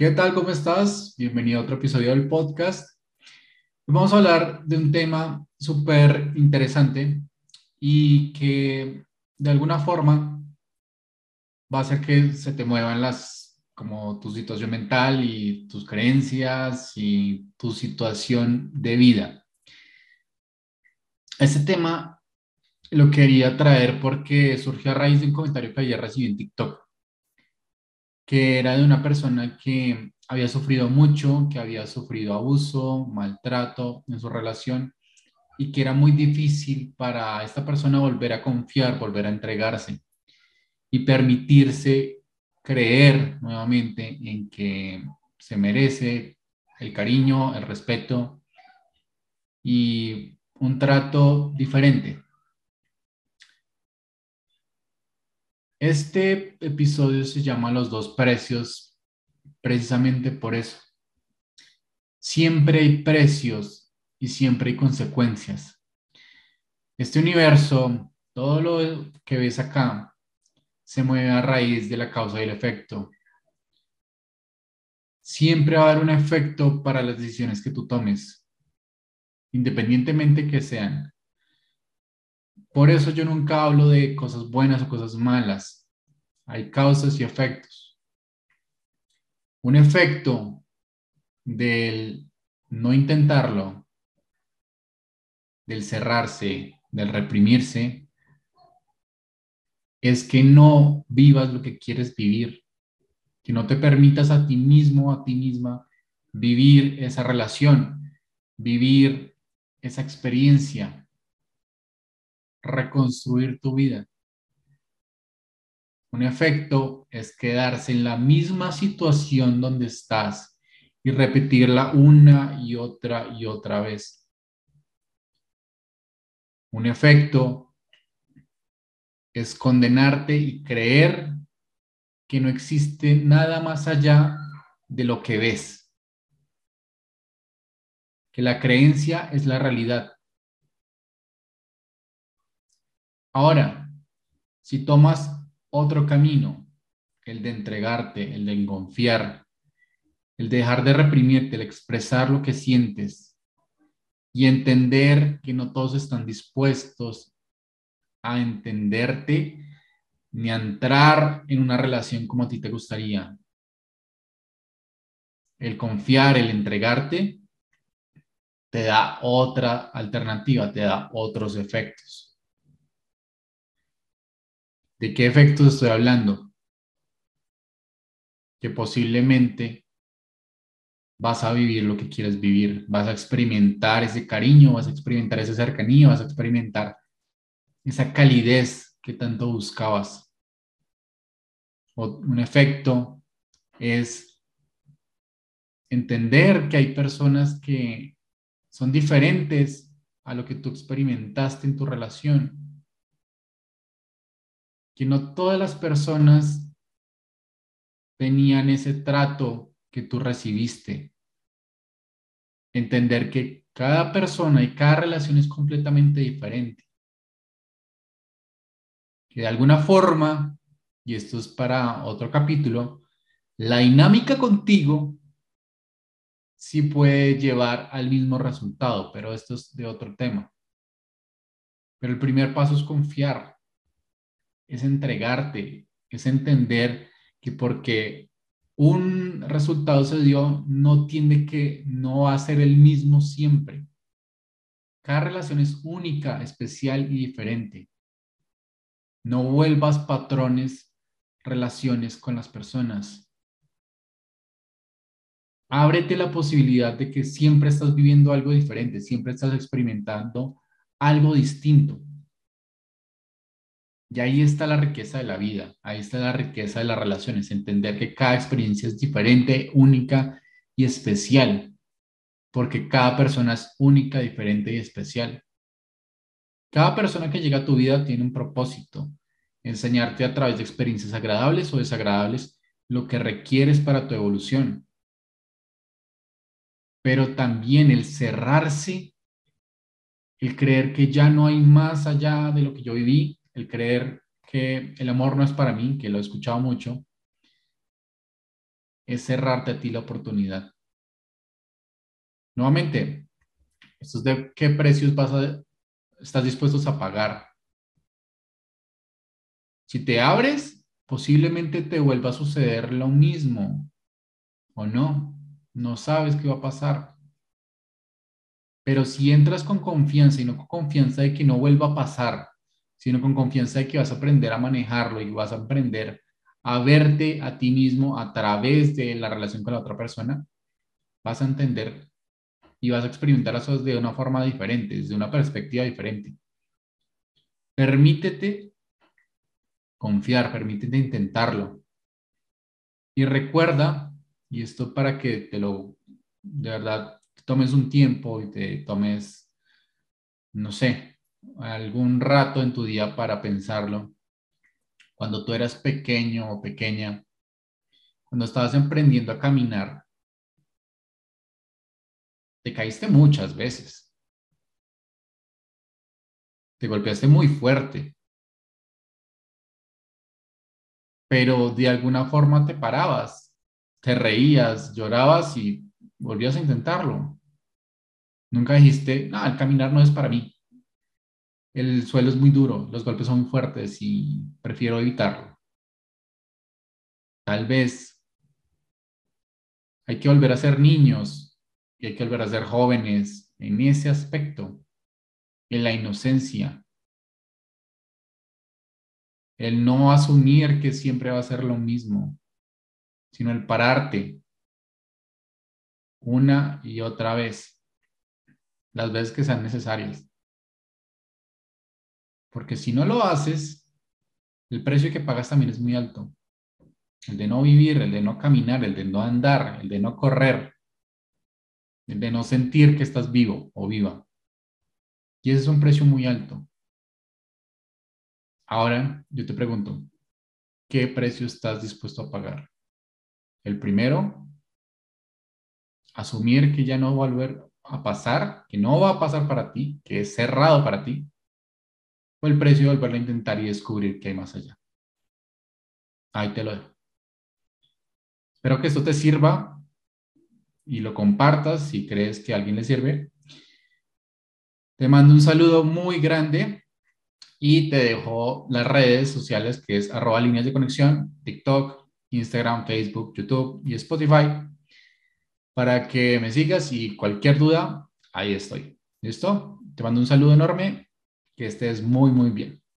¿Qué tal? ¿Cómo estás? Bienvenido a otro episodio del podcast. Vamos a hablar de un tema súper interesante y que de alguna forma va a hacer que se te muevan las, como tu situación mental y tus creencias y tu situación de vida. Este tema lo quería traer porque surgió a raíz de un comentario que ayer recibí en TikTok que era de una persona que había sufrido mucho, que había sufrido abuso, maltrato en su relación y que era muy difícil para esta persona volver a confiar, volver a entregarse y permitirse creer nuevamente en que se merece el cariño, el respeto y un trato diferente. Este episodio se llama Los dos precios precisamente por eso. Siempre hay precios y siempre hay consecuencias. Este universo, todo lo que ves acá, se mueve a raíz de la causa y el efecto. Siempre va a haber un efecto para las decisiones que tú tomes, independientemente que sean. Por eso yo nunca hablo de cosas buenas o cosas malas. Hay causas y efectos. Un efecto del no intentarlo, del cerrarse, del reprimirse, es que no vivas lo que quieres vivir, que no te permitas a ti mismo, a ti misma, vivir esa relación, vivir esa experiencia, reconstruir tu vida. Un efecto es quedarse en la misma situación donde estás y repetirla una y otra y otra vez. Un efecto es condenarte y creer que no existe nada más allá de lo que ves. Que la creencia es la realidad. Ahora, si tomas otro camino, el de entregarte, el de confiar, el de dejar de reprimirte, el expresar lo que sientes y entender que no todos están dispuestos a entenderte ni a entrar en una relación como a ti te gustaría. El confiar, el entregarte, te da otra alternativa, te da otros efectos. ¿De qué efectos estoy hablando? Que posiblemente vas a vivir lo que quieres vivir, vas a experimentar ese cariño, vas a experimentar esa cercanía, vas a experimentar esa calidez que tanto buscabas. un efecto es entender que hay personas que son diferentes a lo que tú experimentaste en tu relación que no todas las personas tenían ese trato que tú recibiste. Entender que cada persona y cada relación es completamente diferente. Que de alguna forma, y esto es para otro capítulo, la dinámica contigo sí puede llevar al mismo resultado, pero esto es de otro tema. Pero el primer paso es confiar es entregarte, es entender que porque un resultado se dio, no tiene que, no va ser el mismo siempre. Cada relación es única, especial y diferente. No vuelvas patrones, relaciones con las personas. Ábrete la posibilidad de que siempre estás viviendo algo diferente, siempre estás experimentando algo distinto. Y ahí está la riqueza de la vida, ahí está la riqueza de las relaciones, entender que cada experiencia es diferente, única y especial, porque cada persona es única, diferente y especial. Cada persona que llega a tu vida tiene un propósito, enseñarte a través de experiencias agradables o desagradables lo que requieres para tu evolución. Pero también el cerrarse, el creer que ya no hay más allá de lo que yo viví, el creer que el amor no es para mí, que lo he escuchado mucho, es cerrarte a ti la oportunidad. Nuevamente, esto es de qué precios vas a, estás dispuestos a pagar. Si te abres, posiblemente te vuelva a suceder lo mismo o no. No sabes qué va a pasar. Pero si entras con confianza y no con confianza de que no vuelva a pasar, sino con confianza de que vas a aprender a manejarlo y vas a aprender a verte a ti mismo a través de la relación con la otra persona, vas a entender y vas a experimentar las cosas de una forma diferente, desde una perspectiva diferente. Permítete confiar, permítete intentarlo. Y recuerda, y esto para que te lo, de verdad, tomes un tiempo y te tomes, no sé, algún rato en tu día para pensarlo. Cuando tú eras pequeño o pequeña, cuando estabas emprendiendo a caminar, te caíste muchas veces. Te golpeaste muy fuerte. Pero de alguna forma te parabas, te reías, llorabas y volvías a intentarlo. Nunca dijiste, no, el caminar no es para mí. El suelo es muy duro, los golpes son fuertes y prefiero evitarlo. Tal vez hay que volver a ser niños y hay que volver a ser jóvenes en ese aspecto, en la inocencia. El no asumir que siempre va a ser lo mismo, sino el pararte una y otra vez, las veces que sean necesarias. Porque si no lo haces, el precio que pagas también es muy alto. El de no vivir, el de no caminar, el de no andar, el de no correr, el de no sentir que estás vivo o viva. Y ese es un precio muy alto. Ahora yo te pregunto, ¿qué precio estás dispuesto a pagar? El primero, asumir que ya no va a volver a pasar, que no va a pasar para ti, que es cerrado para ti, o el precio de volverlo a intentar y descubrir qué hay más allá. Ahí te lo dejo. Espero que esto te sirva y lo compartas si crees que a alguien le sirve. Te mando un saludo muy grande y te dejo las redes sociales que es arroba líneas de conexión, TikTok, Instagram, Facebook, YouTube y Spotify para que me sigas y cualquier duda, ahí estoy. ¿Listo? Te mando un saludo enorme que estés muy, muy bien.